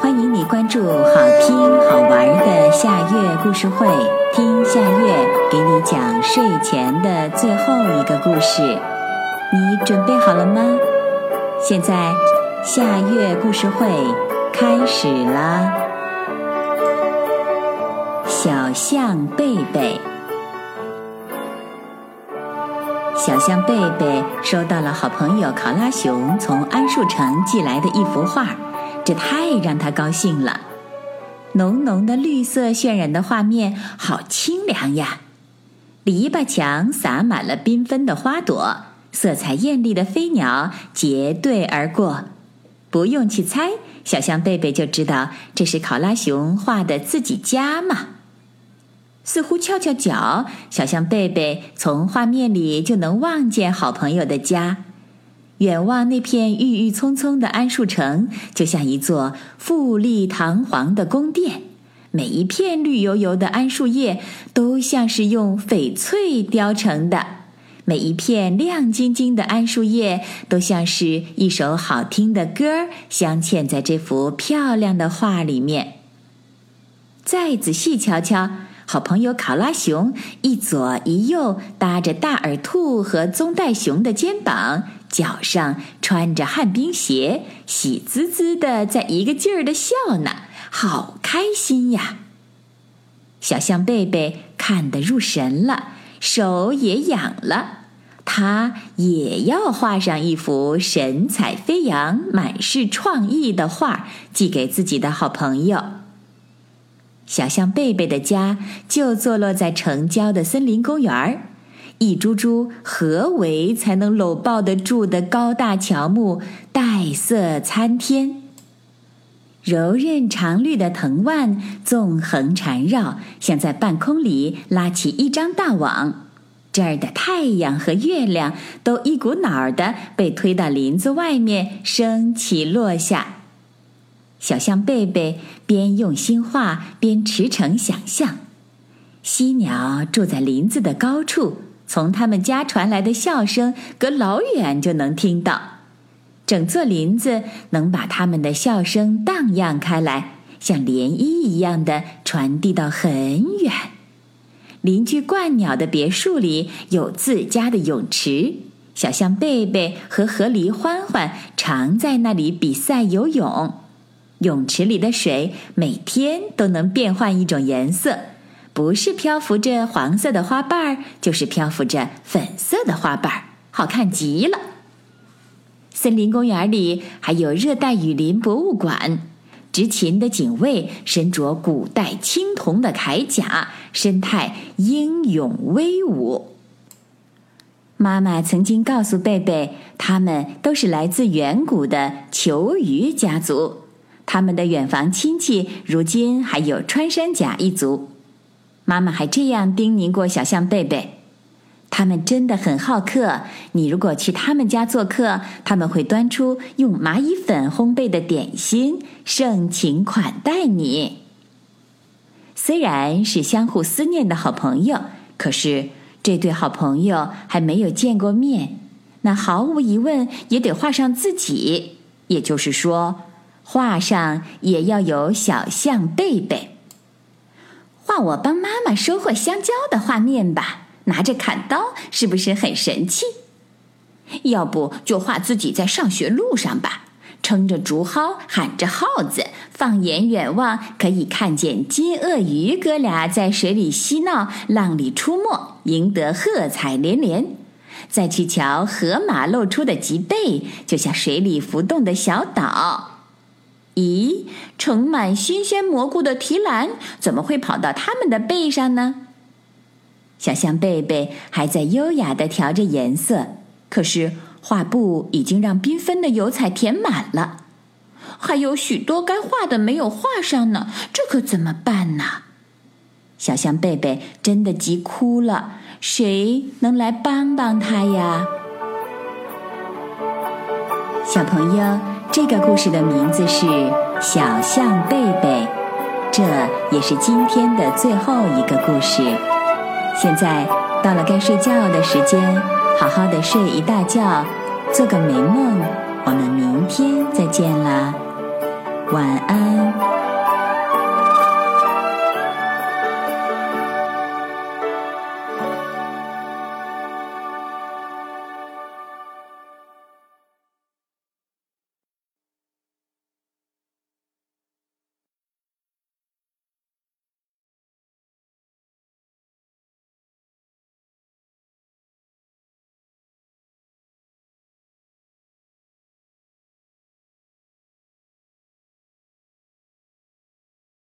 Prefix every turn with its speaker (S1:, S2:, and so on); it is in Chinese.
S1: 欢迎你关注好听好玩的夏月故事会听夏月给你讲睡前的最后一个故事。你准备好了吗？现在夏月故事会开始啦小象贝贝。小象贝贝收到了好朋友考拉熊从桉树城寄来的一幅画这太让他高兴了。浓浓的绿色渲染的画面，好清凉呀！篱笆墙洒满了缤纷的花朵，色彩艳丽的飞鸟结队而过。不用去猜，小象贝贝就知道这是考拉熊画的自己家嘛。似乎翘翘脚，小象贝贝从画面里就能望见好朋友的家。远望那片郁郁葱葱的桉树城，就像一座富丽堂皇的宫殿。每一片绿油油的桉树叶都像是用翡翠雕成的，每一片亮晶晶的桉树叶都像是一首好听的歌，镶嵌在这幅漂亮的画里面。再仔细瞧瞧，好朋友考拉熊一左一右搭着大耳兔和棕带熊的肩膀。脚上穿着旱冰鞋，喜滋滋的，在一个劲儿的笑呢，好开心呀！小象贝贝看得入神了，手也痒了，他也要画上一幅神采飞扬、满是创意的画，寄给自己的好朋友。小象贝贝的家就坐落在城郊的森林公园儿。一株株何为才能搂抱得住的高大乔木，黛色参天。柔韧长绿的藤蔓纵横缠绕，像在半空里拉起一张大网。这儿的太阳和月亮都一股脑儿的被推到林子外面升起落下。小象贝贝边用心画边驰骋想象，犀鸟住在林子的高处。从他们家传来的笑声，隔老远就能听到。整座林子能把他们的笑声荡漾开来，像涟漪一样的传递到很远。邻居鹳鸟的别墅里有自家的泳池，小象贝贝和河狸欢欢常在那里比赛游泳。泳池里的水每天都能变换一种颜色。不是漂浮着黄色的花瓣儿，就是漂浮着粉色的花瓣儿，好看极了。森林公园里还有热带雨林博物馆，执勤的警卫身着古代青铜的铠甲，身态英勇威武。妈妈曾经告诉贝贝，他们都是来自远古的球鱼家族，他们的远房亲戚如今还有穿山甲一族。妈妈还这样叮咛过小象贝贝：“他们真的很好客。你如果去他们家做客，他们会端出用蚂蚁粉烘焙的点心，盛情款待你。虽然是相互思念的好朋友，可是这对好朋友还没有见过面，那毫无疑问也得画上自己。也就是说，画上也要有小象贝贝。”画我帮妈妈收获香蕉的画面吧，拿着砍刀是不是很神气？要不就画自己在上学路上吧，撑着竹蒿，喊着号子，放眼远望，可以看见金鳄鱼哥俩在水里嬉闹，浪里出没，赢得喝彩连连。再去瞧河马露出的脊背，就像水里浮动的小岛。咦，盛满新鲜蘑菇的提篮怎么会跑到他们的背上呢？小象贝贝还在优雅的调着颜色，可是画布已经让缤纷的油彩填满了，还有许多该画的没有画上呢，这可怎么办呢？小象贝贝真的急哭了，谁能来帮帮他呀？小朋友。这个故事的名字是《小象贝贝》，这也是今天的最后一个故事。现在到了该睡觉的时间，好好的睡一大觉，做个美梦。我们明天再见啦，晚安。